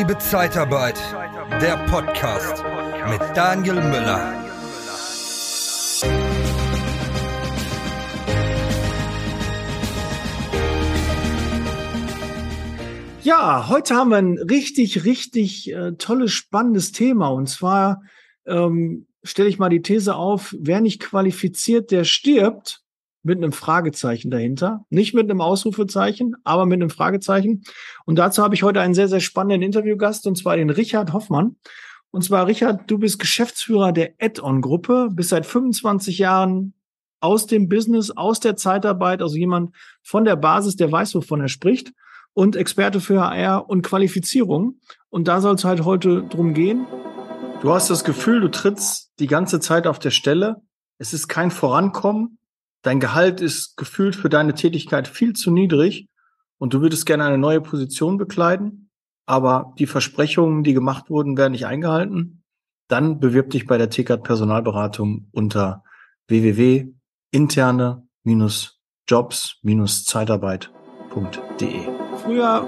Liebe Zeitarbeit, der Podcast mit Daniel Müller. Ja, heute haben wir ein richtig, richtig äh, tolles, spannendes Thema. Und zwar ähm, stelle ich mal die These auf, wer nicht qualifiziert, der stirbt mit einem Fragezeichen dahinter. Nicht mit einem Ausrufezeichen, aber mit einem Fragezeichen. Und dazu habe ich heute einen sehr, sehr spannenden Interviewgast, und zwar den Richard Hoffmann. Und zwar, Richard, du bist Geschäftsführer der Add-on-Gruppe, bist seit 25 Jahren aus dem Business, aus der Zeitarbeit, also jemand von der Basis, der weiß, wovon er spricht, und Experte für HR und Qualifizierung. Und da soll es halt heute drum gehen. Du hast das Gefühl, du trittst die ganze Zeit auf der Stelle. Es ist kein Vorankommen dein Gehalt ist gefühlt für deine Tätigkeit viel zu niedrig und du würdest gerne eine neue Position bekleiden, aber die Versprechungen, die gemacht wurden, werden nicht eingehalten, dann bewirb dich bei der TKAT Personalberatung unter www.interne-jobs-zeitarbeit.de. Früher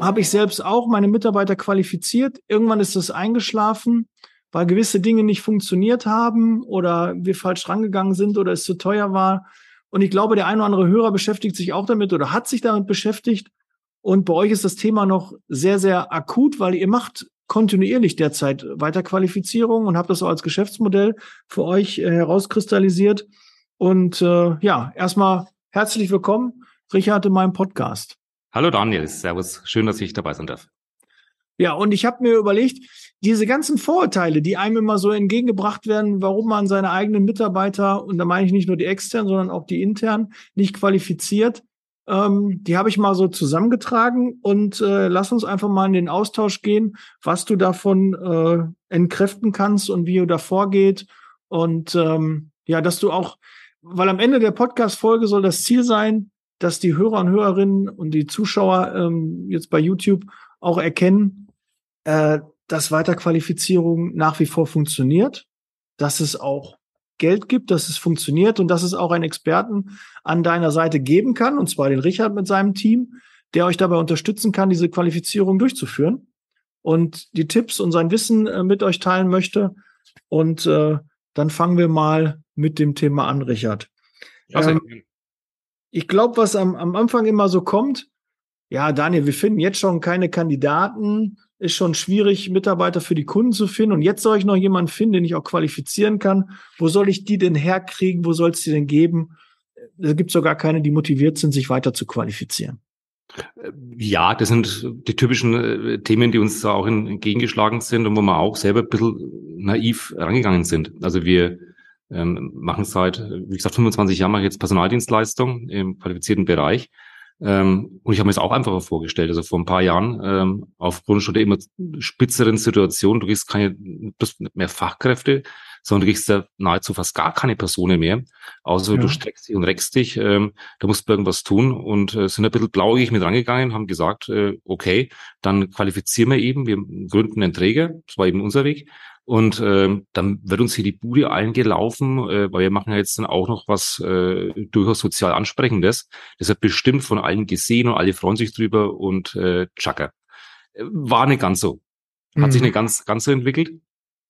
habe ich selbst auch meine Mitarbeiter qualifiziert. Irgendwann ist das eingeschlafen, weil gewisse Dinge nicht funktioniert haben oder wir falsch rangegangen sind oder es zu teuer war. Und ich glaube, der ein oder andere Hörer beschäftigt sich auch damit oder hat sich damit beschäftigt. Und bei euch ist das Thema noch sehr, sehr akut, weil ihr macht kontinuierlich derzeit Weiterqualifizierung und habt das auch als Geschäftsmodell für euch äh, herauskristallisiert. Und äh, ja, erstmal herzlich willkommen, Richard, in meinem Podcast. Hallo Daniel, Servus, schön, dass ich dabei sein darf. Ja, und ich habe mir überlegt, diese ganzen Vorurteile, die einem immer so entgegengebracht werden, warum man seine eigenen Mitarbeiter, und da meine ich nicht nur die externen, sondern auch die internen, nicht qualifiziert, ähm, die habe ich mal so zusammengetragen und äh, lass uns einfach mal in den Austausch gehen, was du davon äh, entkräften kannst und wie du da vorgeht. Und ähm, ja, dass du auch, weil am Ende der Podcast-Folge soll das Ziel sein, dass die Hörer und Hörerinnen und die Zuschauer ähm, jetzt bei YouTube auch erkennen, äh, dass Weiterqualifizierung nach wie vor funktioniert, dass es auch Geld gibt, dass es funktioniert und dass es auch einen Experten an deiner Seite geben kann, und zwar den Richard mit seinem Team, der euch dabei unterstützen kann, diese Qualifizierung durchzuführen und die Tipps und sein Wissen äh, mit euch teilen möchte. Und äh, dann fangen wir mal mit dem Thema an, Richard. Ähm, ich glaube, was am, am Anfang immer so kommt, ja, Daniel, wir finden jetzt schon keine Kandidaten ist schon schwierig, Mitarbeiter für die Kunden zu finden. Und jetzt soll ich noch jemanden finden, den ich auch qualifizieren kann. Wo soll ich die denn herkriegen? Wo soll es die denn geben? Da gibt es sogar keine, die motiviert sind, sich weiter zu qualifizieren. Ja, das sind die typischen äh, Themen, die uns da auch entgegengeschlagen sind und wo wir auch selber ein bisschen naiv rangegangen sind. Also wir ähm, machen seit, wie gesagt, 25 Jahren mache ich jetzt Personaldienstleistung im qualifizierten Bereich. Ähm, und ich habe mir das auch einfacher vorgestellt. Also vor ein paar Jahren, ähm, aufgrund schon der immer spitzeren Situation, du kriegst keine bloß mehr Fachkräfte, sondern du kriegst ja nahezu fast gar keine Personen mehr. Außer ja. du streckst dich und reckst dich, ähm, da musst du irgendwas tun und äh, sind ein bisschen blauäugig mit rangegangen, haben gesagt, äh, okay, dann qualifizieren wir eben, wir gründen einen Träger, das war eben unser Weg, und äh, dann wird uns hier die Bude eingelaufen, äh, weil wir machen ja jetzt dann auch noch was äh, durchaus sozial Ansprechendes. Das wird bestimmt von allen gesehen und alle freuen sich drüber und äh, Chaka. War nicht ganz so. Hat mhm. sich nicht ganz, ganz so entwickelt.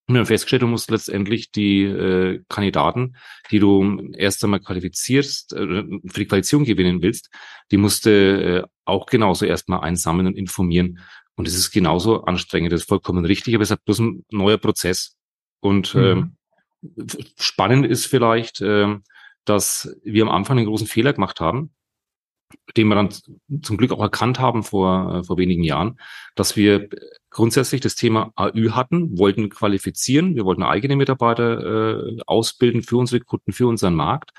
Und dann festgestellt, du musst letztendlich die äh, Kandidaten, die du erst einmal qualifizierst, äh, für die Qualifizierung gewinnen willst, die musste äh, auch genauso erstmal einsammeln und informieren. Und es ist genauso anstrengend, das ist vollkommen richtig, aber es ist bloß ein neuer Prozess. Und mhm. ähm, spannend ist vielleicht, ähm, dass wir am Anfang einen großen Fehler gemacht haben, den wir dann zum Glück auch erkannt haben vor, äh, vor wenigen Jahren, dass wir grundsätzlich das Thema AÜ hatten, wollten qualifizieren, wir wollten eigene Mitarbeiter äh, ausbilden für unsere Kunden, für unseren Markt.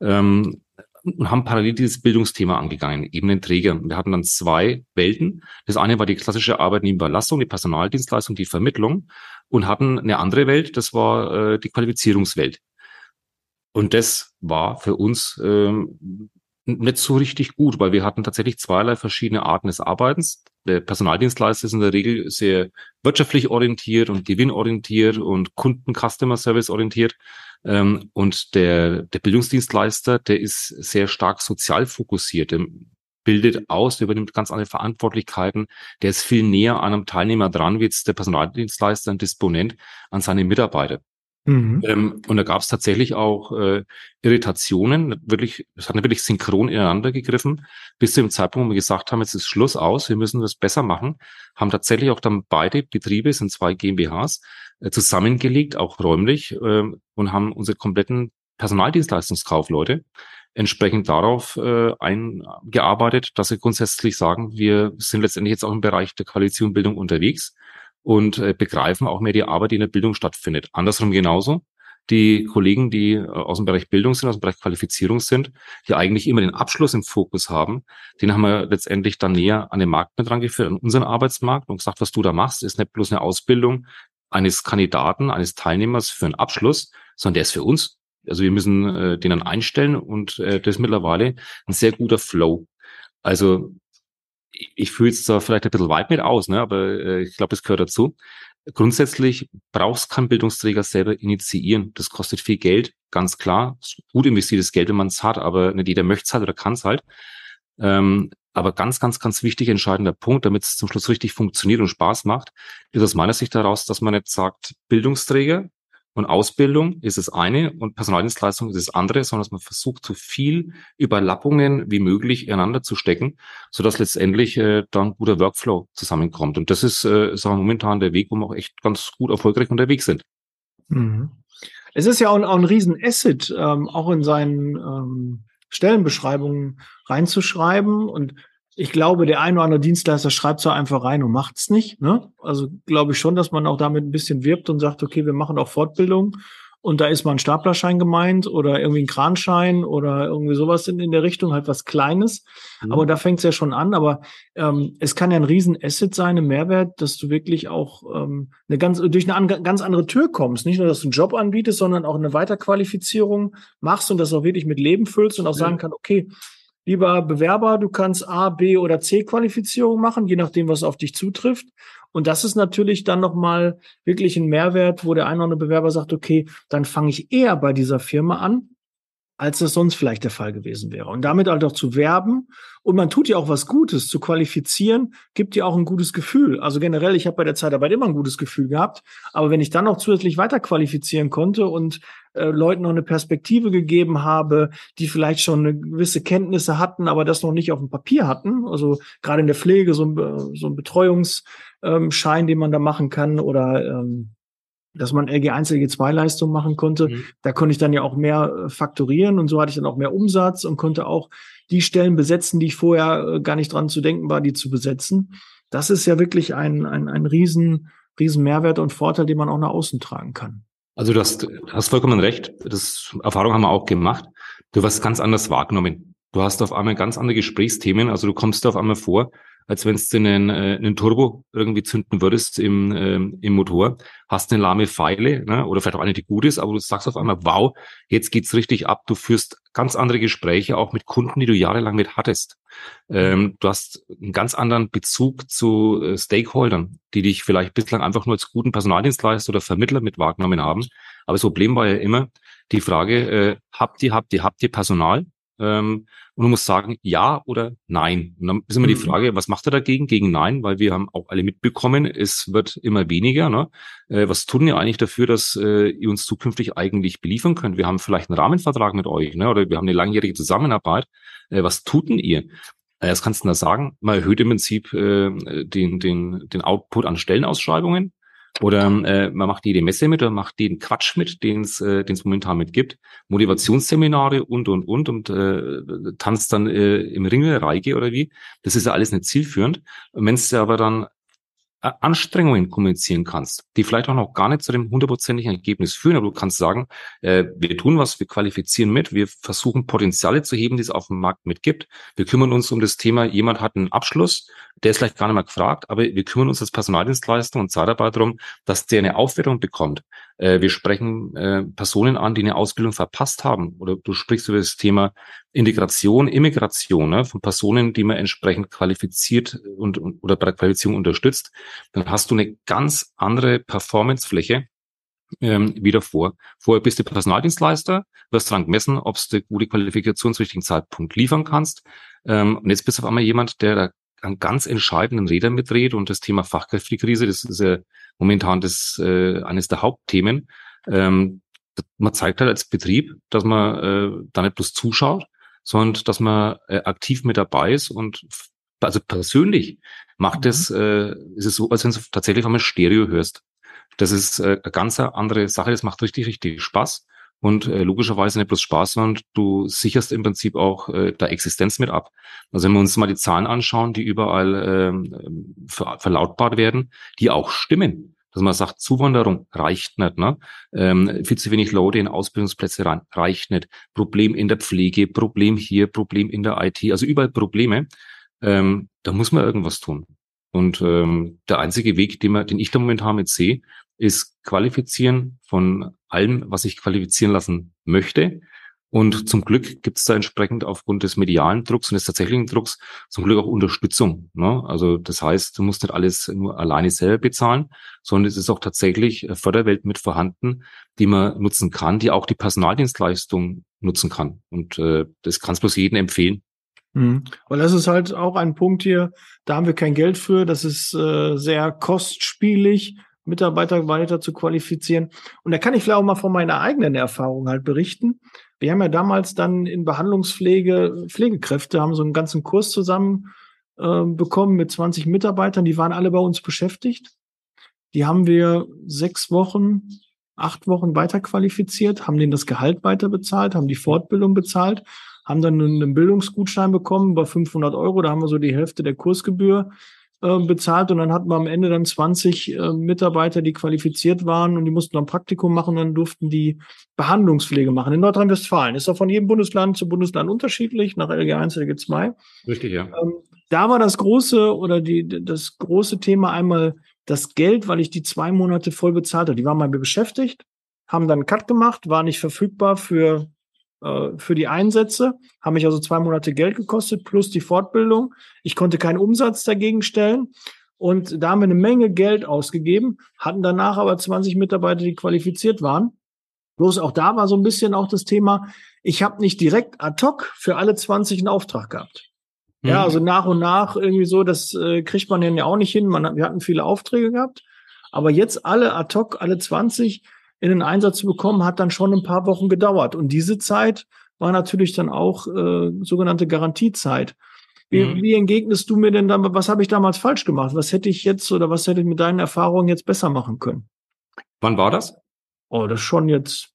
Ähm, und haben parallel dieses Bildungsthema angegangen, eben den Träger. Wir hatten dann zwei Welten. Das eine war die klassische Arbeitnehmerbelastung, die Personaldienstleistung, die Vermittlung und hatten eine andere Welt, das war äh, die Qualifizierungswelt. Und das war für uns ähm, nicht so richtig gut, weil wir hatten tatsächlich zweierlei verschiedene Arten des Arbeitens. Der Personaldienstleister ist in der Regel sehr wirtschaftlich orientiert und gewinnorientiert und Kunden-Customer-Service orientiert. Ähm, und der, der Bildungsdienstleister, der ist sehr stark sozial fokussiert. bildet aus, der übernimmt ganz andere Verantwortlichkeiten, der ist viel näher an einem Teilnehmer dran, wie jetzt der Personaldienstleister, ein Disponent, an seine Mitarbeiter. Mhm. Ähm, und da gab es tatsächlich auch äh, Irritationen, wirklich, es hat wirklich synchron ineinander gegriffen, bis zu dem Zeitpunkt, wo wir gesagt haben, jetzt ist Schluss aus, wir müssen das besser machen, haben tatsächlich auch dann beide Betriebe, sind zwei GmbHs, äh, zusammengelegt, auch räumlich, äh, und haben unsere kompletten Personaldienstleistungskaufleute entsprechend darauf äh, eingearbeitet, dass sie grundsätzlich sagen, wir sind letztendlich jetzt auch im Bereich der Qualifizierung und Bildung unterwegs und äh, begreifen auch mehr die Arbeit, die in der Bildung stattfindet. Andersrum genauso. Die Kollegen, die äh, aus dem Bereich Bildung sind, aus dem Bereich Qualifizierung sind, die eigentlich immer den Abschluss im Fokus haben, den haben wir letztendlich dann näher an den Markt mit rangeführt, an unseren Arbeitsmarkt und gesagt, was du da machst, ist nicht bloß eine Ausbildung eines Kandidaten, eines Teilnehmers für einen Abschluss, sondern der ist für uns. Also wir müssen äh, den dann einstellen und äh, das ist mittlerweile ein sehr guter Flow. Also ich fühle es zwar vielleicht ein bisschen weit mit aus, ne, aber äh, ich glaube, das gehört dazu. Grundsätzlich brauchst kein Bildungsträger selber initiieren. Das kostet viel Geld, ganz klar. gut investiertes Geld, wenn man es hat, aber nicht jeder möchte es halt oder kann es halt. Ähm, aber ganz, ganz, ganz wichtig, entscheidender Punkt, damit es zum Schluss richtig funktioniert und Spaß macht, ist aus meiner Sicht daraus, dass man nicht sagt, Bildungsträger, und Ausbildung ist das eine und Personaldienstleistung ist das andere, sondern dass man versucht, so viel Überlappungen wie möglich ineinander zu stecken, so dass letztendlich äh, dann guter Workflow zusammenkommt. Und das ist, äh, sagen wir, momentan der Weg, wo wir auch echt ganz gut erfolgreich unterwegs sind. Mhm. Es ist ja auch, auch ein Riesen-Asset, ähm, auch in seinen ähm, Stellenbeschreibungen reinzuschreiben und ich glaube, der ein oder andere Dienstleister schreibt so einfach rein und macht's nicht. Ne? Also glaube ich schon, dass man auch damit ein bisschen wirbt und sagt, okay, wir machen auch Fortbildung und da ist mal ein Staplerschein gemeint oder irgendwie ein Kranschein oder irgendwie sowas in, in der Richtung, halt was Kleines. Mhm. Aber da fängt's ja schon an. Aber ähm, es kann ja ein riesen Asset sein, ein Mehrwert, dass du wirklich auch ähm, eine ganz, durch eine an, ganz andere Tür kommst. Nicht nur, dass du einen Job anbietest, sondern auch eine Weiterqualifizierung machst und das auch wirklich mit Leben füllst und auch sagen kann, okay, Lieber Bewerber, du kannst A, B oder C Qualifizierung machen, je nachdem, was auf dich zutrifft. Und das ist natürlich dann nochmal wirklich ein Mehrwert, wo der eine oder andere Bewerber sagt, okay, dann fange ich eher bei dieser Firma an, als das sonst vielleicht der Fall gewesen wäre. Und damit halt auch zu werben. Und man tut ja auch was Gutes. Zu qualifizieren gibt ja auch ein gutes Gefühl. Also generell, ich habe bei der Zeitarbeit immer ein gutes Gefühl gehabt. Aber wenn ich dann noch zusätzlich weiter qualifizieren konnte und äh, Leuten noch eine Perspektive gegeben habe, die vielleicht schon eine gewisse Kenntnisse hatten, aber das noch nicht auf dem Papier hatten, also gerade in der Pflege so ein, so ein Betreuungsschein, den man da machen kann oder ähm, dass man LG1, LG2-Leistung machen konnte. Mhm. Da konnte ich dann ja auch mehr äh, faktorieren und so hatte ich dann auch mehr Umsatz und konnte auch die Stellen besetzen, die ich vorher äh, gar nicht dran zu denken war, die zu besetzen. Das ist ja wirklich ein, ein, ein riesen, riesen Mehrwert und Vorteil, den man auch nach außen tragen kann. Also du hast, hast vollkommen recht. Das Erfahrung haben wir auch gemacht. Du wirst ganz anders wahrgenommen. Du hast auf einmal ganz andere Gesprächsthemen. Also du kommst auf einmal vor, als wenn du einen, äh, einen Turbo irgendwie zünden würdest im, ähm, im Motor, hast eine lahme Pfeile ne? oder vielleicht auch eine, die gut ist, aber du sagst auf einmal, wow, jetzt geht's richtig ab. Du führst ganz andere Gespräche, auch mit Kunden, die du jahrelang mit hattest. Ähm, du hast einen ganz anderen Bezug zu äh, Stakeholdern, die dich vielleicht bislang einfach nur als guten Personaldienstleister oder Vermittler mit wahrgenommen haben. Aber das Problem war ja immer die Frage, äh, habt ihr, habt ihr, habt ihr Personal? Ähm, und du musst sagen, ja oder nein. Und dann ist immer mhm. die Frage, was macht er dagegen? Gegen Nein, weil wir haben auch alle mitbekommen, es wird immer weniger. Ne? Äh, was tun ihr eigentlich dafür, dass äh, ihr uns zukünftig eigentlich beliefern könnt? Wir haben vielleicht einen Rahmenvertrag mit euch, ne? oder wir haben eine langjährige Zusammenarbeit. Äh, was tut denn ihr? Äh, was kannst du da sagen? Man erhöht im Prinzip äh, den, den, den Output an Stellenausschreibungen. Oder äh, man macht jede Messe mit oder macht den Quatsch mit, den es äh, den's momentan mit gibt. Motivationsseminare und, und, und und äh, tanzt dann äh, im Ringelreiche oder wie. Das ist ja alles nicht zielführend. Wenn es aber dann Anstrengungen kommunizieren kannst, die vielleicht auch noch gar nicht zu dem hundertprozentigen Ergebnis führen, aber du kannst sagen, äh, wir tun was, wir qualifizieren mit, wir versuchen Potenziale zu heben, die es auf dem Markt mitgibt. Wir kümmern uns um das Thema, jemand hat einen Abschluss, der ist vielleicht gar nicht mal gefragt, aber wir kümmern uns als Personaldienstleister und Zeitarbeit darum, dass der eine Aufwertung bekommt. Äh, wir sprechen äh, Personen an, die eine Ausbildung verpasst haben. Oder du sprichst über das Thema Integration, Immigration ne, von Personen, die man entsprechend qualifiziert und, und oder bei der Qualifizierung unterstützt. Dann hast du eine ganz andere Performancefläche ähm, wie davor. Vorher bist du Personaldienstleister, wirst dran gemessen, ob du gute Qualifikation zum richtigen Zeitpunkt liefern kannst. Ähm, und jetzt bist du auf einmal jemand, der da an ganz entscheidenden Rädern mitdreht und das Thema Fachkräftekrise, das ist ja momentan das äh, eines der Hauptthemen. Ähm, man zeigt halt als Betrieb, dass man äh, da nicht bloß zuschaut, sondern dass man äh, aktiv mit dabei ist und also persönlich macht mhm. es, äh, ist es so, als wenn du tatsächlich einmal Stereo hörst. Das ist äh, eine ganz andere Sache, das macht richtig, richtig Spaß. Und äh, logischerweise nicht bloß Spaß, sondern du sicherst im Prinzip auch äh, der Existenz mit ab. Also wenn wir uns mal die Zahlen anschauen, die überall ähm, ver verlautbart werden, die auch stimmen dass man sagt, Zuwanderung reicht nicht, ne? Ähm, viel zu wenig Leute in Ausbildungsplätze rein, reicht nicht. Problem in der Pflege, Problem hier, Problem in der IT, also überall Probleme. Ähm, da muss man irgendwas tun. Und ähm, der einzige Weg, den, man, den ich da momentan mit sehe, ist qualifizieren von allem, was ich qualifizieren lassen möchte, und zum Glück gibt es da entsprechend aufgrund des medialen Drucks und des tatsächlichen Drucks zum Glück auch Unterstützung. Ne? Also das heißt, du musst nicht alles nur alleine selber bezahlen, sondern es ist auch tatsächlich Förderwelt mit vorhanden, die man nutzen kann, die auch die Personaldienstleistung nutzen kann. Und äh, das kann es bloß jedem empfehlen. Mhm. Und das ist halt auch ein Punkt hier, da haben wir kein Geld für, das ist äh, sehr kostspielig, Mitarbeiter weiter zu qualifizieren. Und da kann ich vielleicht auch mal von meiner eigenen Erfahrung halt berichten. Wir haben ja damals dann in Behandlungspflege Pflegekräfte, haben so einen ganzen Kurs zusammen äh, bekommen mit 20 Mitarbeitern, die waren alle bei uns beschäftigt. Die haben wir sechs Wochen, acht Wochen weiter qualifiziert, haben denen das Gehalt weiter bezahlt, haben die Fortbildung bezahlt, haben dann einen Bildungsgutschein bekommen bei 500 Euro. Da haben wir so die Hälfte der Kursgebühr äh, bezahlt und dann hatten wir am Ende dann 20 äh, Mitarbeiter, die qualifiziert waren und die mussten dann Praktikum machen, dann durften die Behandlungspflege machen. In Nordrhein-Westfalen ist auch von jedem Bundesland zu Bundesland unterschiedlich, nach LG 1 LG 2. Richtig, ja. Ähm, da war das große oder die, das große Thema einmal das Geld, weil ich die zwei Monate voll bezahlt habe. Die waren mal beschäftigt, haben dann einen Cut gemacht, war nicht verfügbar für äh, für die Einsätze, haben mich also zwei Monate Geld gekostet plus die Fortbildung. Ich konnte keinen Umsatz dagegen stellen. Und da haben wir eine Menge Geld ausgegeben, hatten danach aber 20 Mitarbeiter, die qualifiziert waren. Bloß auch da war so ein bisschen auch das Thema, ich habe nicht direkt ad hoc für alle 20 einen Auftrag gehabt. Mhm. Ja, also nach und nach irgendwie so, das äh, kriegt man ja auch nicht hin. Man, wir hatten viele Aufträge gehabt, aber jetzt alle ad hoc, alle 20, in den Einsatz zu bekommen, hat dann schon ein paar Wochen gedauert. Und diese Zeit war natürlich dann auch äh, sogenannte Garantiezeit. Wie, mhm. wie entgegnest du mir denn dann, was habe ich damals falsch gemacht? Was hätte ich jetzt oder was hätte ich mit deinen Erfahrungen jetzt besser machen können? Wann war das? Oh, das ist schon jetzt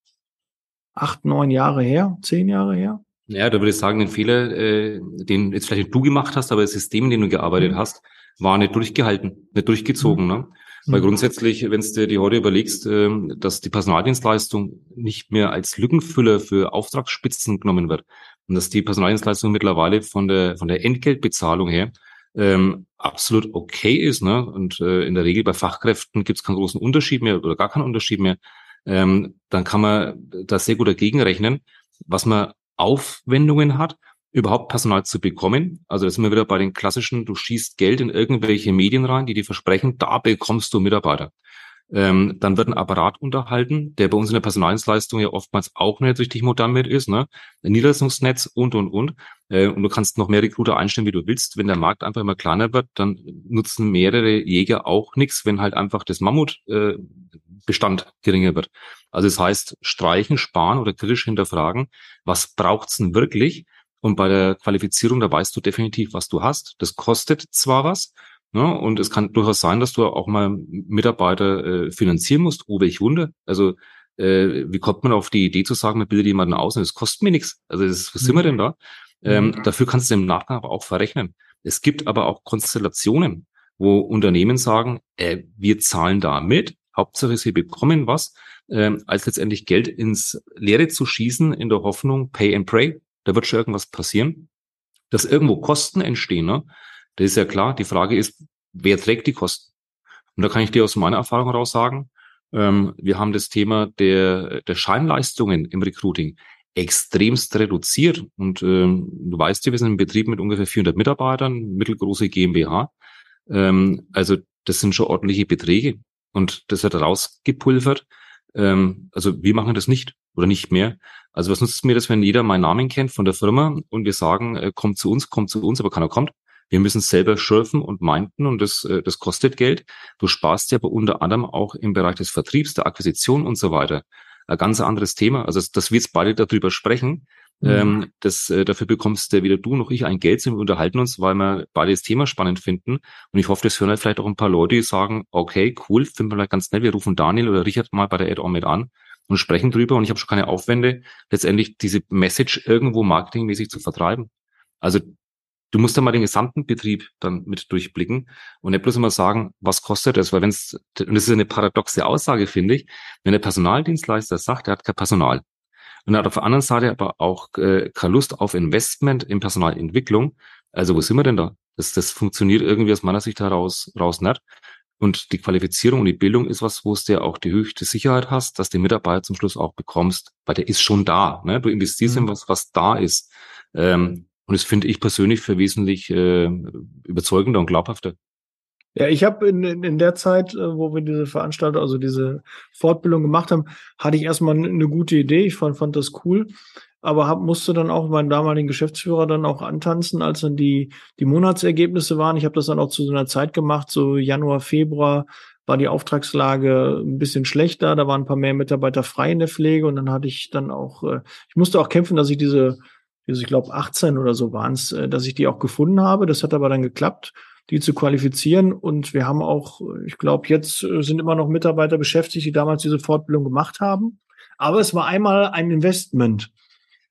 acht, neun Jahre her, zehn Jahre her. Ja, da würde ich sagen, den Fehler, äh, den jetzt vielleicht du gemacht hast, aber das System, in dem du gearbeitet mhm. hast, war nicht durchgehalten, nicht durchgezogen. Mhm. Ne? Weil mhm. grundsätzlich, wenn du dir heute überlegst, ähm, dass die Personaldienstleistung nicht mehr als Lückenfüller für Auftragsspitzen genommen wird und dass die Personaldienstleistung mittlerweile von der von der Entgeltbezahlung her ähm, absolut okay ist, ne? Und äh, in der Regel bei Fachkräften gibt es keinen großen Unterschied mehr oder gar keinen Unterschied mehr. Ähm, dann kann man da sehr gut dagegen rechnen, was man Aufwendungen hat überhaupt Personal zu bekommen. Also da sind wir wieder bei den klassischen, du schießt Geld in irgendwelche Medien rein, die dir versprechen, da bekommst du Mitarbeiter. Ähm, dann wird ein Apparat unterhalten, der bei uns in der Personaldienstleistung ja oftmals auch nicht richtig modern mit ist, ne? Ein Niederlassungsnetz und, und, und. Äh, und du kannst noch mehr Recruiter einstellen, wie du willst. Wenn der Markt einfach immer kleiner wird, dann nutzen mehrere Jäger auch nichts, wenn halt einfach das Mammutbestand äh, geringer wird. Also das heißt, streichen, sparen oder kritisch hinterfragen, was braucht's denn wirklich? Und bei der Qualifizierung, da weißt du definitiv, was du hast. Das kostet zwar was, ne? und es kann durchaus sein, dass du auch mal Mitarbeiter äh, finanzieren musst. Oh, welch Wunder. Also äh, wie kommt man auf die Idee zu sagen, man bildet jemanden aus und es kostet mir nichts. Also das, was sind wir denn da? Ähm, mhm. Dafür kannst du im Nachgang aber auch verrechnen. Es gibt aber auch Konstellationen, wo Unternehmen sagen, äh, wir zahlen da mit, Hauptsache sie bekommen was, äh, als letztendlich Geld ins Leere zu schießen in der Hoffnung, pay and pray, da wird schon irgendwas passieren. Dass irgendwo Kosten entstehen, ne? das ist ja klar. Die Frage ist, wer trägt die Kosten? Und da kann ich dir aus meiner Erfahrung heraus sagen, ähm, wir haben das Thema der, der Scheinleistungen im Recruiting extremst reduziert. Und ähm, du weißt ja, wir sind ein Betrieb mit ungefähr 400 Mitarbeitern, mittelgroße GmbH. Ähm, also das sind schon ordentliche Beträge. Und das wird rausgepulvert Ähm, also wir machen das nicht oder nicht mehr. Also was nutzt mir das, wenn jeder meinen Namen kennt von der Firma und wir sagen, äh, kommt zu uns, kommt zu uns, aber keiner kommt. Wir müssen selber schürfen und meinten und das, äh, das kostet Geld. Du sparst ja aber unter anderem auch im Bereich des Vertriebs, der Akquisition und so weiter. Ein ganz anderes Thema. Also, dass wir jetzt beide darüber sprechen, Mhm. Ähm, das, äh, dafür bekommst äh, weder du noch ich ein Geld, sondern wir unterhalten uns, weil wir beide das Thema spannend finden. Und ich hoffe, das hören halt vielleicht auch ein paar Leute, die sagen, okay, cool, finden wir vielleicht ganz nett, wir rufen Daniel oder Richard mal bei der Add-on mit an und sprechen drüber. Und ich habe schon keine Aufwände, letztendlich diese Message irgendwo marketingmäßig zu vertreiben. Also du musst da mal den gesamten Betrieb dann mit durchblicken und nicht bloß immer sagen, was kostet das? Weil wenn es, und das ist eine paradoxe Aussage, finde ich, wenn der Personaldienstleister sagt, er hat kein Personal, und hat auf der anderen Seite aber auch äh, keine Lust auf Investment in Personalentwicklung. Also wo sind wir denn da? Das, das funktioniert irgendwie aus meiner Sicht heraus raus nicht. Und die Qualifizierung und die Bildung ist was, wo du ja auch die höchste Sicherheit hast, dass die Mitarbeiter zum Schluss auch bekommst, weil der ist schon da. Ne? Du investierst mhm. in was, was da ist. Ähm, und das finde ich persönlich für wesentlich äh, überzeugender und glaubhafter. Ja, ich habe in, in, in der Zeit, äh, wo wir diese Veranstaltung, also diese Fortbildung gemacht haben, hatte ich erstmal eine gute Idee. Ich fand, fand das cool, aber hab, musste dann auch meinen damaligen Geschäftsführer dann auch antanzen, als dann die, die Monatsergebnisse waren. Ich habe das dann auch zu so einer Zeit gemacht, so Januar, Februar war die Auftragslage ein bisschen schlechter, da waren ein paar mehr Mitarbeiter frei in der Pflege und dann hatte ich dann auch, äh, ich musste auch kämpfen, dass ich diese, diese ich glaube 18 oder so waren es, äh, dass ich die auch gefunden habe. Das hat aber dann geklappt die zu qualifizieren. Und wir haben auch, ich glaube, jetzt äh, sind immer noch Mitarbeiter beschäftigt, die damals diese Fortbildung gemacht haben. Aber es war einmal ein Investment.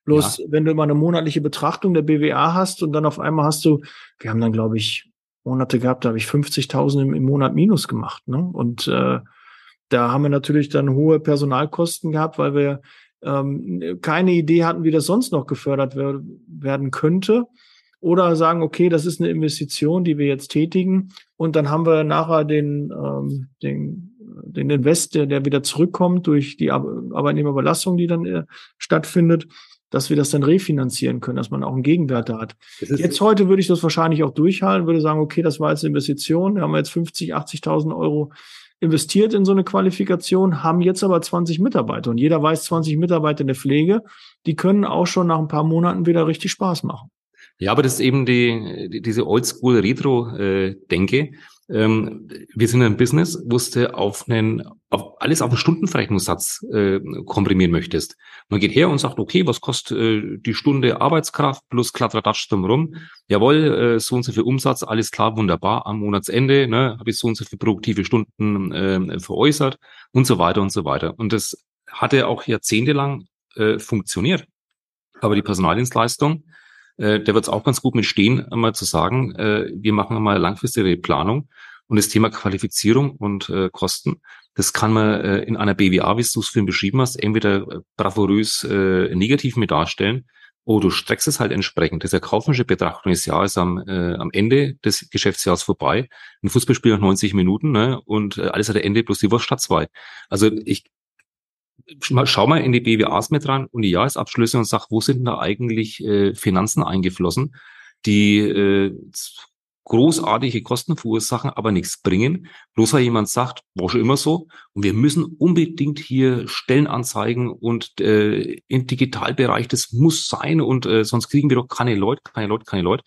Bloß, ja. wenn du immer eine monatliche Betrachtung der BWA hast und dann auf einmal hast du, wir haben dann, glaube ich, Monate gehabt, da habe ich 50.000 im, im, Monat Minus gemacht. Ne? Und äh, da haben wir natürlich dann hohe Personalkosten gehabt, weil wir ähm, keine Idee hatten, wie das sonst noch gefördert werden könnte oder sagen, okay, das ist eine Investition, die wir jetzt tätigen und dann haben wir nachher den, ähm, den, den Invest, der, der wieder zurückkommt durch die Arbeitnehmerbelastung, die dann äh, stattfindet, dass wir das dann refinanzieren können, dass man auch einen Gegenwert da hat. Jetzt heute würde ich das wahrscheinlich auch durchhalten, würde sagen, okay, das war jetzt eine Investition, da haben wir jetzt 50, 80.000 Euro investiert in so eine Qualifikation, haben jetzt aber 20 Mitarbeiter und jeder weiß, 20 Mitarbeiter in der Pflege, die können auch schon nach ein paar Monaten wieder richtig Spaß machen. Ja, aber das ist eben die, die diese Oldschool-Retro-Denke. Ähm, wir sind ein Business, wo du auf einen, auf alles auf einen Stundenverrechnungssatz äh, komprimieren möchtest. Man geht her und sagt, okay, was kostet äh, die Stunde Arbeitskraft plus Kladderadatsch rum? Jawohl, äh, so und so viel Umsatz, alles klar, wunderbar. Am Monatsende ne, habe ich so und so viele produktive Stunden äh, veräußert und so weiter und so weiter. Und das hatte auch jahrzehntelang äh, funktioniert. Aber die Personaldienstleistung äh, der wird es auch ganz gut mit stehen, einmal zu sagen, äh, wir machen einmal langfristige Planung und das Thema Qualifizierung und äh, Kosten, das kann man äh, in einer BWA, wie du es vorhin beschrieben hast, entweder äh, bravourös äh, negativ mit darstellen oder du streckst es halt entsprechend. Das kaufmännische Betrachtung des Jahres am, äh, am Ende des Geschäftsjahres vorbei. Ein Fußballspiel nach 90 Minuten ne? und äh, alles hat ein Ende plus die Wurst statt zwei. Also ich schau mal in die BWAs mit rein und die Jahresabschlüsse und sag, wo sind da eigentlich äh, Finanzen eingeflossen, die äh, großartige Kosten verursachen, aber nichts bringen. Bloß weil jemand sagt, war schon immer so, und wir müssen unbedingt hier Stellenanzeigen und äh, im Digitalbereich, das muss sein und äh, sonst kriegen wir doch keine Leute, keine Leute, keine Leute.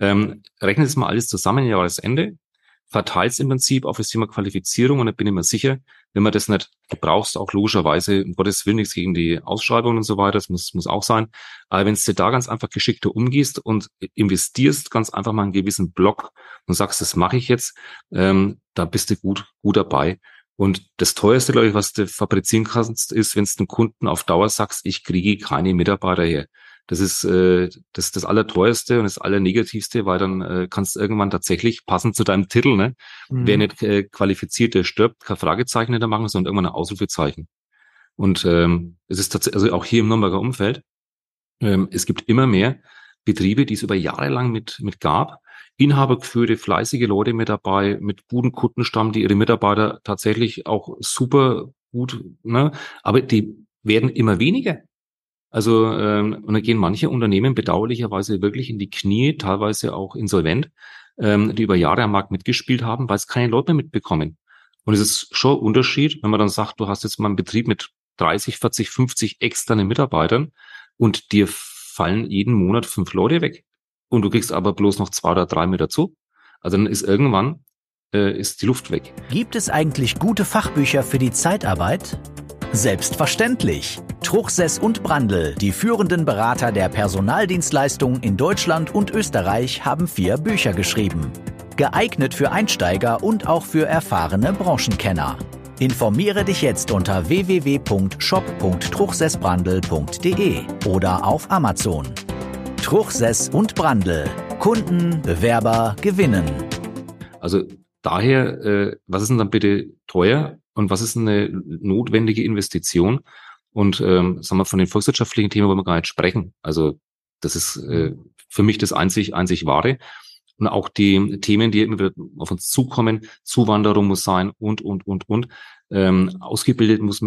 Ähm, rechnet es mal alles zusammen, Jahresende, verteilt es im Prinzip auf das Thema Qualifizierung und da bin ich mir sicher, wenn man das nicht, du brauchst auch logischerweise, um Gottes Willen nichts gegen die Ausschreibungen und so weiter, das muss, muss auch sein. Aber wenn du da ganz einfach geschickter umgehst und investierst ganz einfach mal einen gewissen Block und sagst, das mache ich jetzt, ähm, da bist du gut, gut dabei. Und das teuerste, glaube ich, was du fabrizieren kannst, ist, wenn du den Kunden auf Dauer sagst, ich kriege keine Mitarbeiter her. Das ist äh, das, das Allerteuerste und das Allernegativste, weil dann äh, kannst du irgendwann tatsächlich, passend zu deinem Titel, ne, mhm. wer nicht äh, qualifiziert, der stirbt, kein Fragezeichen hinter machen, sondern irgendwann ein Ausrufezeichen. Und ähm, es ist tatsächlich, also auch hier im Nürnberger Umfeld, ähm, es gibt immer mehr Betriebe, die es über Jahre lang mit, mit gab, inhabergeführte, fleißige Leute mit dabei, mit guten Kundenstamm, die ihre Mitarbeiter tatsächlich auch super gut, ne, aber die werden immer weniger. Also ähm, und da gehen manche Unternehmen bedauerlicherweise wirklich in die Knie, teilweise auch insolvent, ähm, die über Jahre am Markt mitgespielt haben, weil es keine Leute mehr mitbekommen. Und es ist schon ein Unterschied, wenn man dann sagt, du hast jetzt mal einen Betrieb mit 30, 40, 50 externen Mitarbeitern und dir fallen jeden Monat fünf Leute weg. Und du kriegst aber bloß noch zwei oder drei mit dazu. Also dann ist irgendwann äh, ist die Luft weg. Gibt es eigentlich gute Fachbücher für die Zeitarbeit? Selbstverständlich. Truchsess und Brandl, die führenden Berater der Personaldienstleistung in Deutschland und Österreich, haben vier Bücher geschrieben. Geeignet für Einsteiger und auch für erfahrene Branchenkenner. Informiere dich jetzt unter www.shop.truchsessbrandl.de oder auf Amazon. Truchsess und Brandl. Kunden, Bewerber gewinnen. Also daher, äh, was ist denn dann bitte teuer und was ist eine notwendige Investition? Und ähm, sagen wir von den volkswirtschaftlichen Themen wollen wir gar nicht sprechen. Also das ist äh, für mich das einzig, einzig wahre. Und auch die Themen, die immer wieder auf uns zukommen, Zuwanderung muss sein und, und, und, und. Ähm, ausgebildet muss,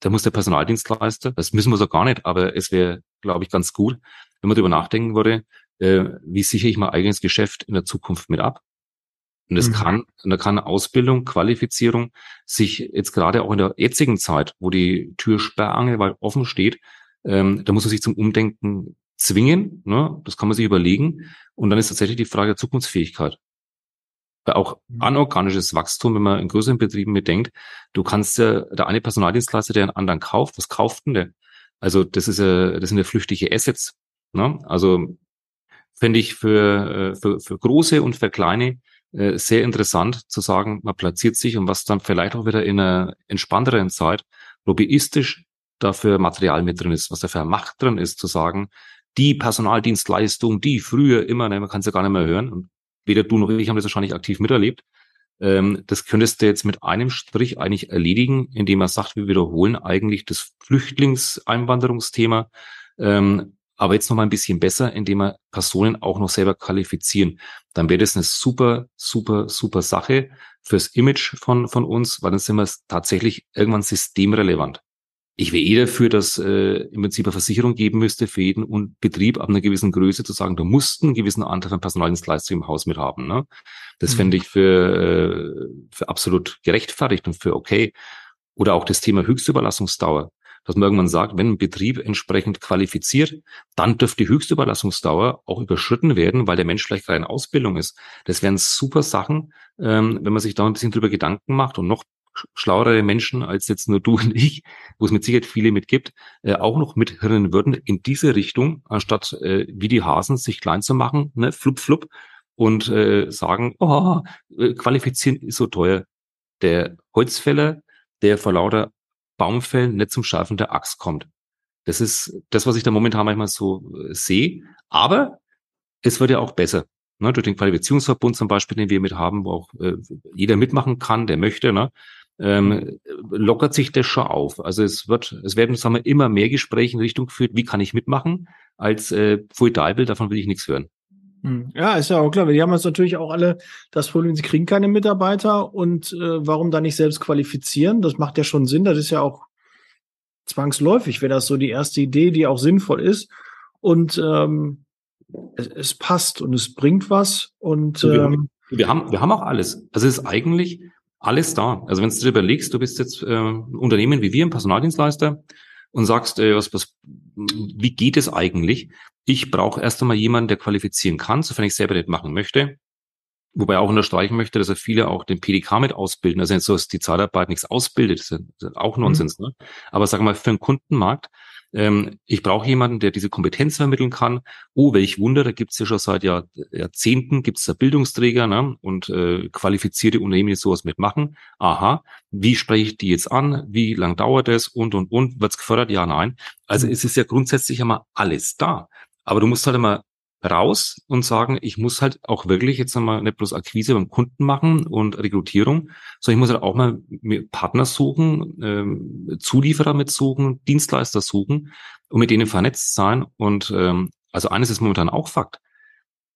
da muss der Personaldienstleister, das müssen wir so gar nicht, aber es wäre, glaube ich, ganz gut, wenn man darüber nachdenken würde, äh, wie sichere ich mein eigenes Geschäft in der Zukunft mit ab? Und es mhm. kann, und da kann Ausbildung, Qualifizierung sich jetzt gerade auch in der jetzigen Zeit, wo die Tür sperrangelweit offen steht, ähm, da muss man sich zum Umdenken zwingen. Ne? Das kann man sich überlegen. Und dann ist tatsächlich die Frage der Zukunftsfähigkeit. Weil auch mhm. anorganisches Wachstum, wenn man in größeren Betrieben mitdenkt, du kannst ja, der eine Personaldienstleister, der einen anderen kauft, was kauft denn der? Also das ist ja, das sind ja flüchtige Assets. Ne? Also fände ich für, äh, für, für große und für kleine äh, sehr interessant zu sagen, man platziert sich und was dann vielleicht auch wieder in einer entspannteren Zeit lobbyistisch dafür Material mit drin ist, was dafür Macht drin ist, zu sagen, die Personaldienstleistung, die früher immer, ne, man kann es ja gar nicht mehr hören, und weder du noch ich haben das wahrscheinlich aktiv miterlebt, ähm, das könntest du jetzt mit einem Strich eigentlich erledigen, indem man sagt, wir wiederholen eigentlich das Flüchtlingseinwanderungsthema, ähm, aber jetzt noch mal ein bisschen besser, indem wir Personen auch noch selber qualifizieren. Dann wäre das eine super, super, super Sache fürs Image von, von uns, weil dann sind wir tatsächlich irgendwann systemrelevant. Ich wäre eh dafür, dass äh, im Prinzip eine Versicherung geben müsste für jeden und Betrieb ab einer gewissen Größe zu sagen, du musst einen gewissen Anteil an Personaldienstleistungen im Haus mit haben. Ne? Das mhm. fände ich für, äh, für absolut gerechtfertigt und für okay. Oder auch das Thema Höchstüberlassungsdauer dass man irgendwann sagt, wenn ein Betrieb entsprechend qualifiziert, dann dürfte die Höchstüberlassungsdauer auch überschritten werden, weil der Mensch vielleicht gerade in Ausbildung ist. Das wären super Sachen, ähm, wenn man sich da ein bisschen drüber Gedanken macht und noch schlauere Menschen als jetzt nur du und ich, wo es mit Sicherheit viele mitgibt, äh, auch noch mithirren würden in diese Richtung, anstatt äh, wie die Hasen sich klein zu machen, ne, flup, flup, und äh, sagen, oh, äh, qualifizieren ist so teuer. Der Holzfäller, der vor lauter Baumfällen nicht zum Schärfen der Axt kommt. Das ist das, was ich da momentan manchmal so äh, sehe. Aber es wird ja auch besser. Ne, durch den Qualifizierungsverbund zum Beispiel, den wir mit haben, wo auch äh, jeder mitmachen kann, der möchte, ne, ähm, lockert sich das schon auf. Also es wird, es werden sagen wir, immer mehr Gespräche in Richtung geführt, wie kann ich mitmachen, als äh, Pfui Deibel, davon will ich nichts hören. Hm. Ja, ist ja auch klar. Die haben jetzt natürlich auch alle das Problem, sie kriegen keine Mitarbeiter und äh, warum dann nicht selbst qualifizieren? Das macht ja schon Sinn. Das ist ja auch zwangsläufig, wäre das so die erste Idee, die auch sinnvoll ist. Und ähm, es, es passt und es bringt was. Und ähm, wir, haben, wir haben wir haben auch alles. Also es ist eigentlich alles da. Also wenn du dir überlegst, du bist jetzt äh, ein Unternehmen wie wir, ein Personaldienstleister, und sagst, äh, was, was, wie geht es eigentlich? Ich brauche erst einmal jemanden, der qualifizieren kann, sofern ich selber nicht machen möchte. Wobei auch unterstreichen möchte, dass er viele auch den PDK mit ausbilden. Also so, dass die Zeitarbeit nichts ausbildet, das ist auch Nonsens. Mhm. Ne? Aber sag mal, für einen Kundenmarkt ähm, ich brauche jemanden, der diese Kompetenz vermitteln kann. Oh, welch Wunder, da gibt es ja schon seit Jahr, Jahrzehnten, gibt es da Bildungsträger ne? und äh, qualifizierte Unternehmen, die sowas mitmachen. Aha, wie spreche ich die jetzt an? Wie lang dauert es? Und, und, und. Wird es gefördert? Ja, nein. Also mhm. es ist ja grundsätzlich einmal alles da. Aber du musst halt immer raus und sagen, ich muss halt auch wirklich jetzt einmal nicht bloß Akquise beim Kunden machen und Rekrutierung, sondern ich muss halt auch mal Partner suchen, ähm, Zulieferer mitsuchen, Dienstleister suchen und mit denen vernetzt sein. Und ähm, also eines ist momentan auch Fakt.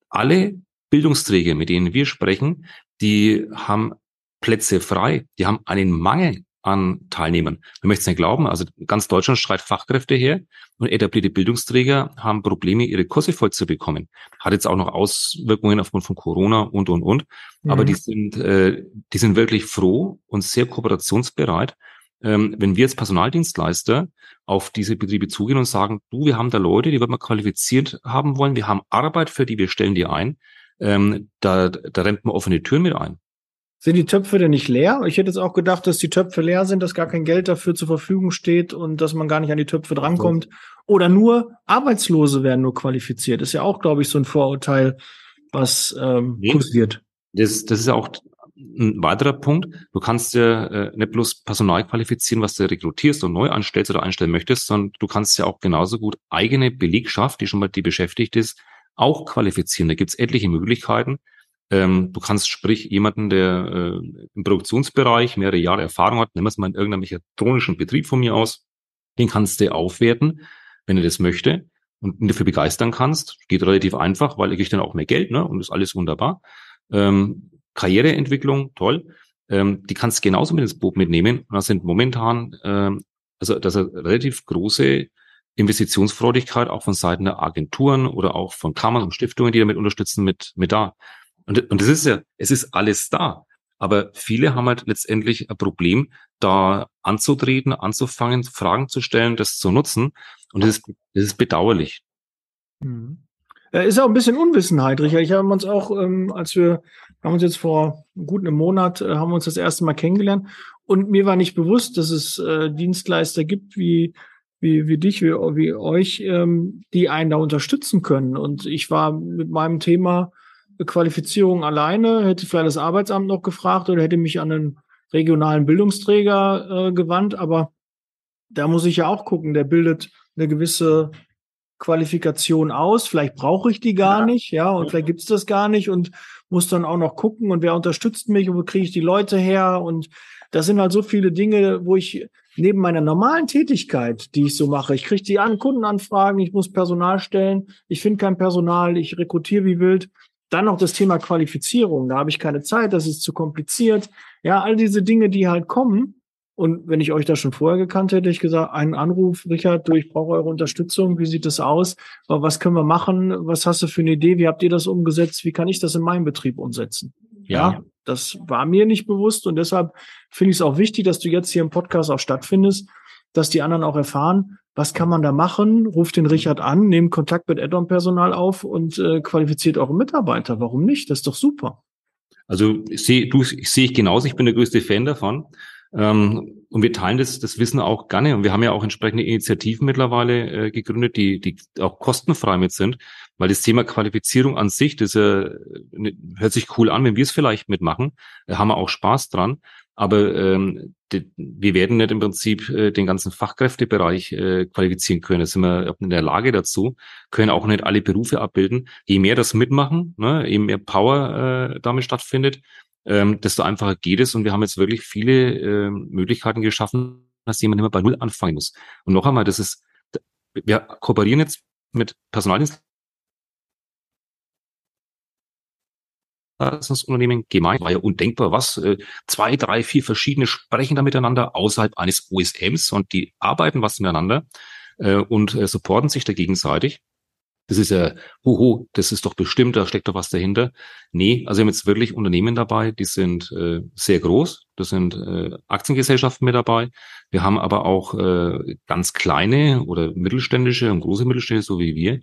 Alle Bildungsträger, mit denen wir sprechen, die haben Plätze frei, die haben einen Mangel an Teilnehmern. Wir möchten es nicht glauben, also ganz Deutschland schreit Fachkräfte her und etablierte Bildungsträger haben Probleme, ihre Kurse voll zu bekommen. Hat jetzt auch noch Auswirkungen aufgrund von Corona und, und, und. Mhm. Aber die sind, äh, die sind wirklich froh und sehr kooperationsbereit, ähm, wenn wir als Personaldienstleister auf diese Betriebe zugehen und sagen, du, wir haben da Leute, die wir mal qualifiziert haben wollen, wir haben Arbeit für die, wir stellen die ein, ähm, da, da rennt man offene Türen mit ein. Sind die Töpfe denn nicht leer? Ich hätte jetzt auch gedacht, dass die Töpfe leer sind, dass gar kein Geld dafür zur Verfügung steht und dass man gar nicht an die Töpfe drankommt. Oder nur Arbeitslose werden nur qualifiziert. ist ja auch, glaube ich, so ein Vorurteil, was ähm, nee, kursiert. Das, das ist ja auch ein weiterer Punkt. Du kannst ja äh, nicht bloß Personal qualifizieren, was du rekrutierst und neu anstellst oder einstellen möchtest, sondern du kannst ja auch genauso gut eigene Belegschaft, die schon mal die beschäftigt ist, auch qualifizieren. Da gibt's etliche Möglichkeiten. Ähm, du kannst sprich jemanden, der äh, im Produktionsbereich mehrere Jahre Erfahrung hat, wir es mal in irgendeinem mechatronischen Betrieb von mir aus, den kannst du aufwerten, wenn er das möchte und ihn dafür begeistern kannst. Geht relativ einfach, weil er kriegt dann auch mehr Geld ne? und ist alles wunderbar. Ähm, Karriereentwicklung, toll. Ähm, die kannst du genauso mit ins Boot mitnehmen. Und das sind momentan, ähm, also das ist eine relativ große Investitionsfreudigkeit auch von Seiten der Agenturen oder auch von Kammern und Stiftungen, die damit unterstützen, mit, mit da. Und, und das ist ja, es ist alles da. Aber viele haben halt letztendlich ein Problem, da anzutreten, anzufangen, Fragen zu stellen, das zu nutzen. Und das ist, das ist bedauerlich. Mhm. Ist auch ein bisschen Unwissenheit, Richard. Ich habe uns auch, ähm, als wir haben uns jetzt vor gut einem Monat, äh, haben wir uns das erste Mal kennengelernt. Und mir war nicht bewusst, dass es äh, Dienstleister gibt wie, wie, wie dich, wie, wie euch, ähm, die einen da unterstützen können. Und ich war mit meinem Thema Qualifizierung alleine, hätte vielleicht das Arbeitsamt noch gefragt oder hätte mich an einen regionalen Bildungsträger äh, gewandt, aber da muss ich ja auch gucken, der bildet eine gewisse Qualifikation aus, vielleicht brauche ich die gar ja. nicht, ja, und vielleicht gibt's das gar nicht und muss dann auch noch gucken und wer unterstützt mich und wo kriege ich die Leute her. Und das sind halt so viele Dinge, wo ich neben meiner normalen Tätigkeit, die ich so mache, ich kriege die an Kundenanfragen, ich muss Personal stellen, ich finde kein Personal, ich rekrutiere wie wild, dann noch das Thema Qualifizierung. Da habe ich keine Zeit, das ist zu kompliziert. Ja, all diese Dinge, die halt kommen. Und wenn ich euch da schon vorher gekannt hätte, ich gesagt, einen Anruf, Richard, du, ich brauche eure Unterstützung. Wie sieht das aus? Was können wir machen? Was hast du für eine Idee? Wie habt ihr das umgesetzt? Wie kann ich das in meinem Betrieb umsetzen? Ja, ja das war mir nicht bewusst. Und deshalb finde ich es auch wichtig, dass du jetzt hier im Podcast auch stattfindest, dass die anderen auch erfahren, was kann man da machen? Ruft den Richard an, nehmt Kontakt mit Add-on-Personal auf und äh, qualifiziert eure Mitarbeiter. Warum nicht? Das ist doch super. Also sehe du, ich sehe ich genauso. Ich bin der größte Fan davon. Ähm, und wir teilen das, das Wissen auch gerne. Und wir haben ja auch entsprechende Initiativen mittlerweile äh, gegründet, die, die auch kostenfrei mit sind. Weil das Thema Qualifizierung an sich, das äh, hört sich cool an, wenn wir es vielleicht mitmachen. Da haben wir auch Spaß dran. Aber ähm, die, wir werden nicht im Prinzip äh, den ganzen Fachkräftebereich äh, qualifizieren können. Da sind wir in der Lage dazu, können auch nicht alle Berufe abbilden. Je mehr das mitmachen, ne, je mehr Power äh, damit stattfindet, ähm, desto einfacher geht es. Und wir haben jetzt wirklich viele äh, Möglichkeiten geschaffen, dass jemand immer bei Null anfangen muss. Und noch einmal, das ist, wir kooperieren jetzt mit Personaldienst Unternehmen gemeint. War ja undenkbar, was? Äh, zwei, drei, vier verschiedene sprechen da miteinander außerhalb eines OSMs und die arbeiten was miteinander äh, und äh, supporten sich da gegenseitig. Das ist ja, huhu, das ist doch bestimmt, da steckt doch was dahinter. Nee, also wir haben jetzt wirklich Unternehmen dabei, die sind äh, sehr groß. Das sind äh, Aktiengesellschaften mit dabei. Wir haben aber auch äh, ganz kleine oder mittelständische und große Mittelständische, so wie wir,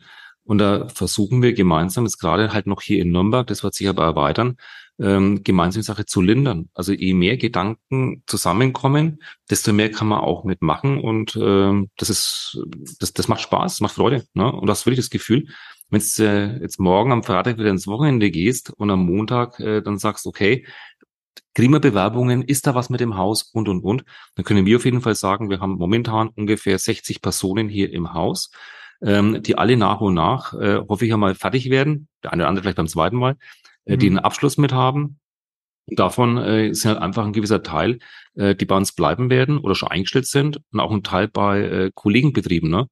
und da versuchen wir gemeinsam, jetzt gerade halt noch hier in Nürnberg, das wird sich aber erweitern, ähm, gemeinsam die Sache zu lindern. Also je mehr Gedanken zusammenkommen, desto mehr kann man auch mitmachen. Und ähm, das ist, das, das macht Spaß, das macht Freude. Ne? Und das wirklich das Gefühl, wenn du äh, jetzt morgen am Freitag wieder ins Wochenende gehst und am Montag äh, dann sagst, okay, kriegen wir Bewerbungen, ist da was mit dem Haus und und und, dann können wir auf jeden Fall sagen, wir haben momentan ungefähr 60 Personen hier im Haus ähm, die alle nach und nach, äh, hoffe ich einmal, fertig werden, der eine oder andere vielleicht beim zweiten Mal, äh, mhm. die einen Abschluss mit haben. Davon äh, sind halt einfach ein gewisser Teil, äh, die bei uns bleiben werden oder schon eingestellt sind und auch ein Teil bei äh, Kollegenbetrieben. Ne?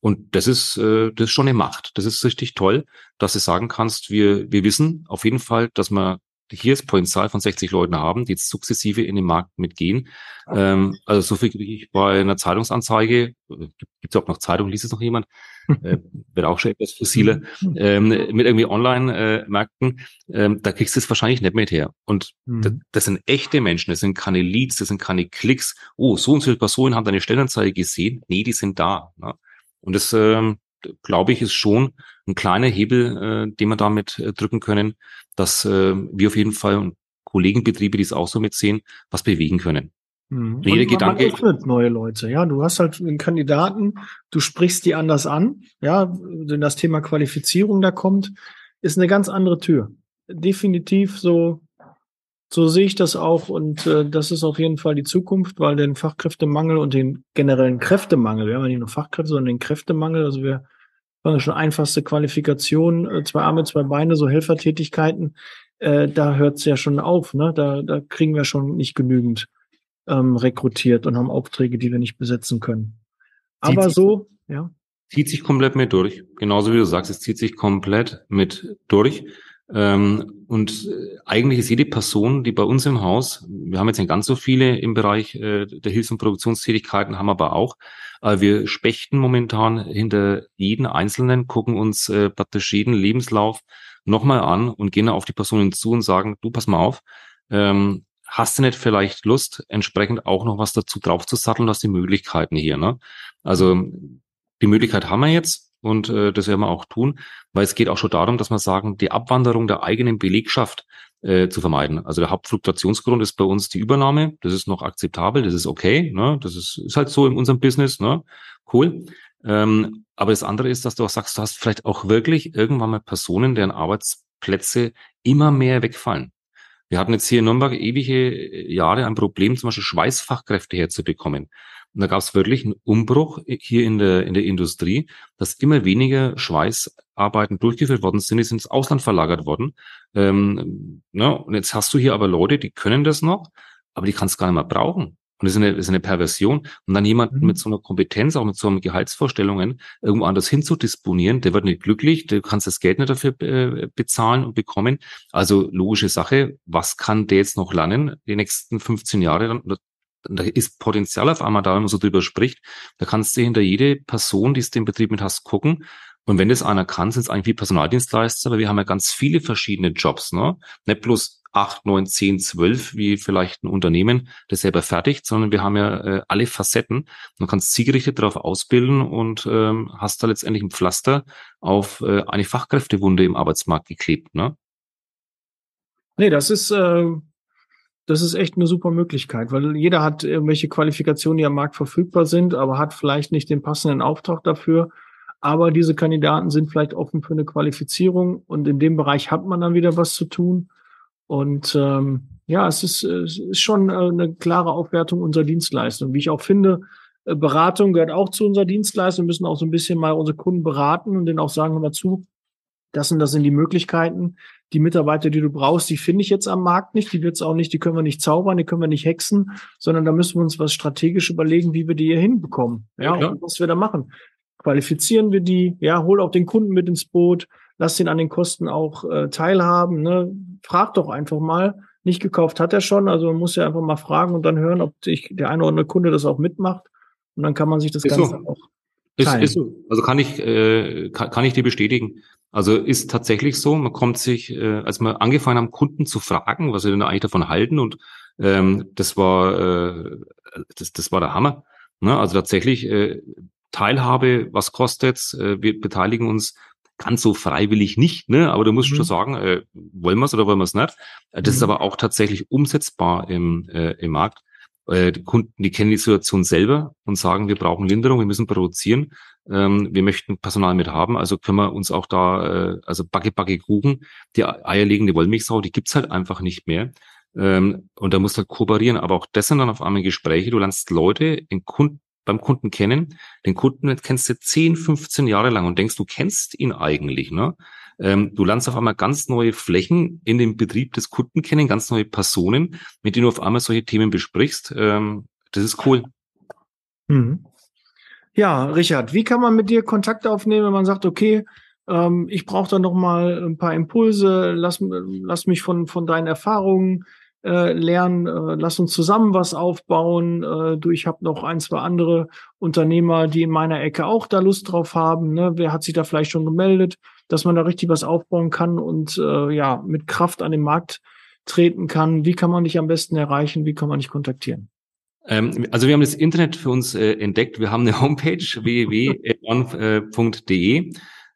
Und das ist, äh, das ist schon eine Macht. Das ist richtig toll, dass du sagen kannst, wir, wir wissen auf jeden Fall, dass wir hier das Potenzial von 60 Leuten haben, die jetzt sukzessive in den Markt mitgehen. Ähm, also so viel kriege ich bei einer Zeitungsanzeige, gibt es auch noch Zeitung, liest es noch jemand, äh, wird auch schon etwas fossiler, ähm, mit irgendwie Online-Märkten, äh, ähm, da kriegst du es wahrscheinlich nicht mehr her. Und mhm. das, das, sind echte Menschen, das sind keine Leads, das sind keine Klicks. Oh, so und so viele Personen haben deine Stellenanzeige gesehen. Nee, die sind da. Ne? Und das, ähm, glaube ich, ist schon ein kleiner Hebel, äh, den wir damit äh, drücken können, dass äh, wir auf jeden Fall Kollegenbetriebe, die es auch so mitsehen, was bewegen können. Mhm. Jeder Gedanke. Man öffnet neue Leute, ja. Du hast halt einen Kandidaten, du sprichst die anders an, ja. Wenn das Thema Qualifizierung da kommt, ist eine ganz andere Tür. Definitiv so, so sehe ich das auch und äh, das ist auf jeden Fall die Zukunft, weil den Fachkräftemangel und den generellen Kräftemangel, wir haben ja nicht nur Fachkräfte, sondern den Kräftemangel, also wir haben schon einfachste Qualifikation, äh, zwei Arme, zwei Beine, so Helfertätigkeiten, äh, da hört es ja schon auf, ne? Da, da kriegen wir schon nicht genügend ähm, rekrutiert und haben Aufträge, die wir nicht besetzen können. Aber zieht so, sich, ja. Zieht sich komplett mit durch. Genauso wie du sagst, es zieht sich komplett mit durch. Ähm, und äh, eigentlich ist jede Person, die bei uns im Haus, wir haben jetzt nicht ganz so viele im Bereich äh, der Hilfs- und Produktionstätigkeiten, haben aber auch, äh, wir spechten momentan hinter jeden Einzelnen, gucken uns äh, praktisch jeden Lebenslauf nochmal an und gehen auf die Personen zu und sagen, du pass mal auf, ähm, hast du nicht vielleicht Lust, entsprechend auch noch was dazu drauf zu satteln, was die Möglichkeiten hier, ne? Also die Möglichkeit haben wir jetzt und äh, das werden wir auch tun, weil es geht auch schon darum, dass wir sagen, die Abwanderung der eigenen Belegschaft äh, zu vermeiden. Also der Hauptfluktuationsgrund ist bei uns die Übernahme. Das ist noch akzeptabel, das ist okay. Ne? Das ist, ist halt so in unserem Business. Ne? Cool. Ähm, aber das andere ist, dass du auch sagst, du hast vielleicht auch wirklich irgendwann mal Personen, deren Arbeitsplätze immer mehr wegfallen. Wir hatten jetzt hier in Nürnberg ewige Jahre ein Problem, zum Beispiel Schweißfachkräfte herzubekommen. Und da gab es wirklich einen Umbruch hier in der, in der Industrie, dass immer weniger Schweißarbeiten durchgeführt worden sind, die sind ins Ausland verlagert worden. Ähm, ne? Und jetzt hast du hier aber Leute, die können das noch, aber die kannst gar nicht mehr brauchen. Und das ist eine, das ist eine Perversion. Und dann jemanden mhm. mit so einer Kompetenz, auch mit so einem Gehaltsvorstellungen, irgendwo anders hinzudisponieren, der wird nicht glücklich, du kannst das Geld nicht dafür äh, bezahlen und bekommen. Also logische Sache, was kann der jetzt noch lernen, die nächsten 15 Jahre? Dann, da ist Potenzial auf einmal da, wenn man so drüber spricht. Da kannst du hinter jede Person, die es den Betrieb mit hast, gucken. Und wenn das einer kann, sind es eigentlich wie Personaldienstleister, weil wir haben ja ganz viele verschiedene Jobs, ne? Nicht bloß acht, neun, zehn, zwölf, wie vielleicht ein Unternehmen das selber fertigt, sondern wir haben ja äh, alle Facetten. Du kannst zielgerichtet darauf ausbilden und ähm, hast da letztendlich ein Pflaster auf äh, eine Fachkräftewunde im Arbeitsmarkt geklebt, ne? Nee, das ist, äh, das ist echt eine super Möglichkeit, weil jeder hat irgendwelche Qualifikationen, die am Markt verfügbar sind, aber hat vielleicht nicht den passenden Auftrag dafür. Aber diese Kandidaten sind vielleicht offen für eine Qualifizierung und in dem Bereich hat man dann wieder was zu tun. Und ähm, ja, es ist, es ist schon äh, eine klare Aufwertung unserer Dienstleistung. Wie ich auch finde, äh, Beratung gehört auch zu unserer Dienstleistung. Wir müssen auch so ein bisschen mal unsere Kunden beraten und denen auch sagen, hör mal zu, das und das sind die Möglichkeiten. Die Mitarbeiter, die du brauchst, die finde ich jetzt am Markt nicht. Die wird's auch nicht, die können wir nicht zaubern, die können wir nicht hexen, sondern da müssen wir uns was strategisch überlegen, wie wir die hier hinbekommen. Ja, ja und was wir da machen. Qualifizieren wir die, ja, hol auch den Kunden mit ins Boot, lass ihn an den Kosten auch äh, teilhaben. Ne? Frag doch einfach mal. Nicht gekauft hat er schon, also man muss ja einfach mal fragen und dann hören, ob sich der eine oder andere Kunde das auch mitmacht. Und dann kann man sich das ist Ganze so. auch teilen. Ist, ist so. Also kann ich, äh, kann, kann ich dir bestätigen. Also ist tatsächlich so, man kommt sich, äh, als wir angefangen haben, Kunden zu fragen, was sie denn eigentlich davon halten und ähm, das war äh, das, das war der Hammer. Ne? Also tatsächlich äh, Teilhabe, was kostet's? Äh, wir beteiligen uns ganz so freiwillig nicht, ne? aber du musst mhm. schon sagen, äh, wollen wir es oder wollen wir es nicht. Äh, das mhm. ist aber auch tatsächlich umsetzbar im, äh, im Markt. Äh, die Kunden, die kennen die Situation selber und sagen, wir brauchen Linderung, wir müssen produzieren, ähm, wir möchten Personal mit haben, also können wir uns auch da, äh, also Backe, Backe, Kuchen, die eierlegende Wollmilchsau, die gibt's halt einfach nicht mehr. Ähm, und da musst du halt kooperieren, aber auch das sind dann auf einmal Gespräche, du lernst Leute in Kunden, beim Kunden kennen. Den Kunden kennst du 10, 15 Jahre lang und denkst, du kennst ihn eigentlich. Ne? Ähm, du lernst auf einmal ganz neue Flächen in dem Betrieb des Kunden kennen, ganz neue Personen, mit denen du auf einmal solche Themen besprichst. Ähm, das ist cool. Mhm. Ja, Richard, wie kann man mit dir Kontakt aufnehmen, wenn man sagt, okay, Ähm, ich brauche da noch mal ein paar Impulse. Lass, lass mich von, von deinen Erfahrungen äh, lernen. Äh, lass uns zusammen was aufbauen. Äh, du, ich habe noch ein, zwei andere Unternehmer, die in meiner Ecke auch da Lust drauf haben. Ne? Wer hat sich da vielleicht schon gemeldet, dass man da richtig was aufbauen kann und äh, ja mit Kraft an den Markt treten kann? Wie kann man dich am besten erreichen? Wie kann man dich kontaktieren? Ähm, also wir haben das Internet für uns äh, entdeckt. Wir haben eine Homepage www.one.de.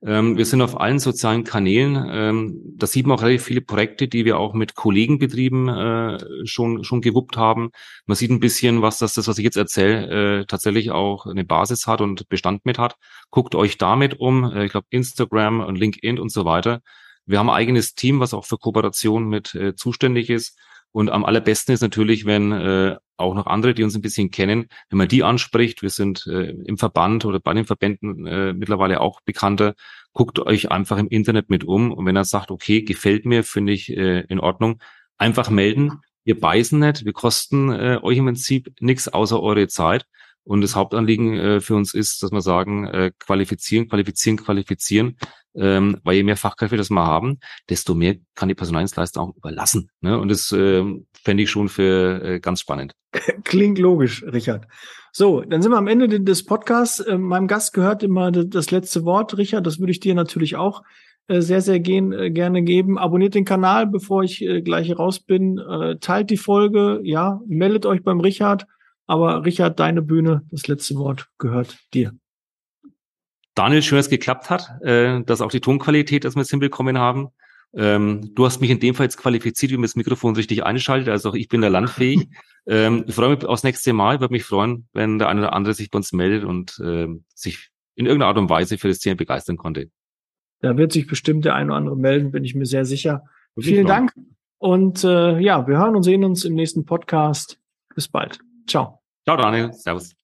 Ähm, wir sind auf allen sozialen Kanälen. Ähm, da sieht man auch relativ viele Projekte, die wir auch mit Kollegenbetrieben äh, schon schon gewuppt haben. Man sieht ein bisschen, was das, das was ich jetzt erzähle, äh, tatsächlich auch eine Basis hat und Bestand mit hat. Guckt euch damit um. Äh, ich glaube Instagram und LinkedIn und so weiter. Wir haben ein eigenes Team, was auch für Kooperation mit zuständig ist. Und am allerbesten ist natürlich, wenn äh, auch noch andere, die uns ein bisschen kennen, wenn man die anspricht, wir sind äh, im Verband oder bei den Verbänden äh, mittlerweile auch bekannter, guckt euch einfach im Internet mit um. Und wenn er sagt, okay, gefällt mir, finde ich äh, in Ordnung, einfach melden. Wir beißen nicht, wir kosten äh, euch im Prinzip nichts außer eure Zeit. Und das Hauptanliegen äh, für uns ist, dass wir sagen, äh, qualifizieren, qualifizieren, qualifizieren ähm, weil je mehr Fachkräfte das mal haben, desto mehr kann die Personaldienstleister auch überlassen. Ne? Und das ähm, fände ich schon für äh, ganz spannend. Klingt logisch, Richard. So, dann sind wir am Ende des Podcasts. Äh, meinem Gast gehört immer das letzte Wort, Richard. Das würde ich dir natürlich auch äh, sehr, sehr gehen, äh, gerne geben. Abonniert den Kanal, bevor ich äh, gleich raus bin. Äh, teilt die Folge, ja, meldet euch beim Richard. Aber Richard, deine Bühne, das letzte Wort gehört dir. Daniel, schön, dass es geklappt hat, äh, dass auch die Tonqualität, dass wir es hinbekommen haben. Ähm, du hast mich in dem Fall jetzt qualifiziert, wie man das Mikrofon richtig einschaltet. Also auch ich bin da landfähig. ähm, ich freue mich aufs nächste Mal. Würde mich freuen, wenn der eine oder andere sich bei uns meldet und äh, sich in irgendeiner Art und Weise für das Thema begeistern konnte. Da wird sich bestimmt der eine oder andere melden, bin ich mir sehr sicher. Vielen Dank. Und äh, ja, wir hören und sehen uns im nächsten Podcast. Bis bald. Ciao. Ciao, Daniel. Servus.